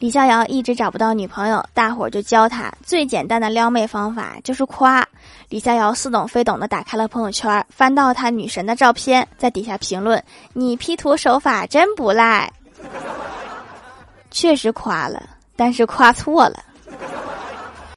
李逍遥一直找不到女朋友，大伙儿就教他最简单的撩妹方法就是夸。李逍遥似懂非懂的打开了朋友圈，翻到他女神的照片，在底下评论：“你 P 图手法真不赖。”确实夸了，但是夸错了。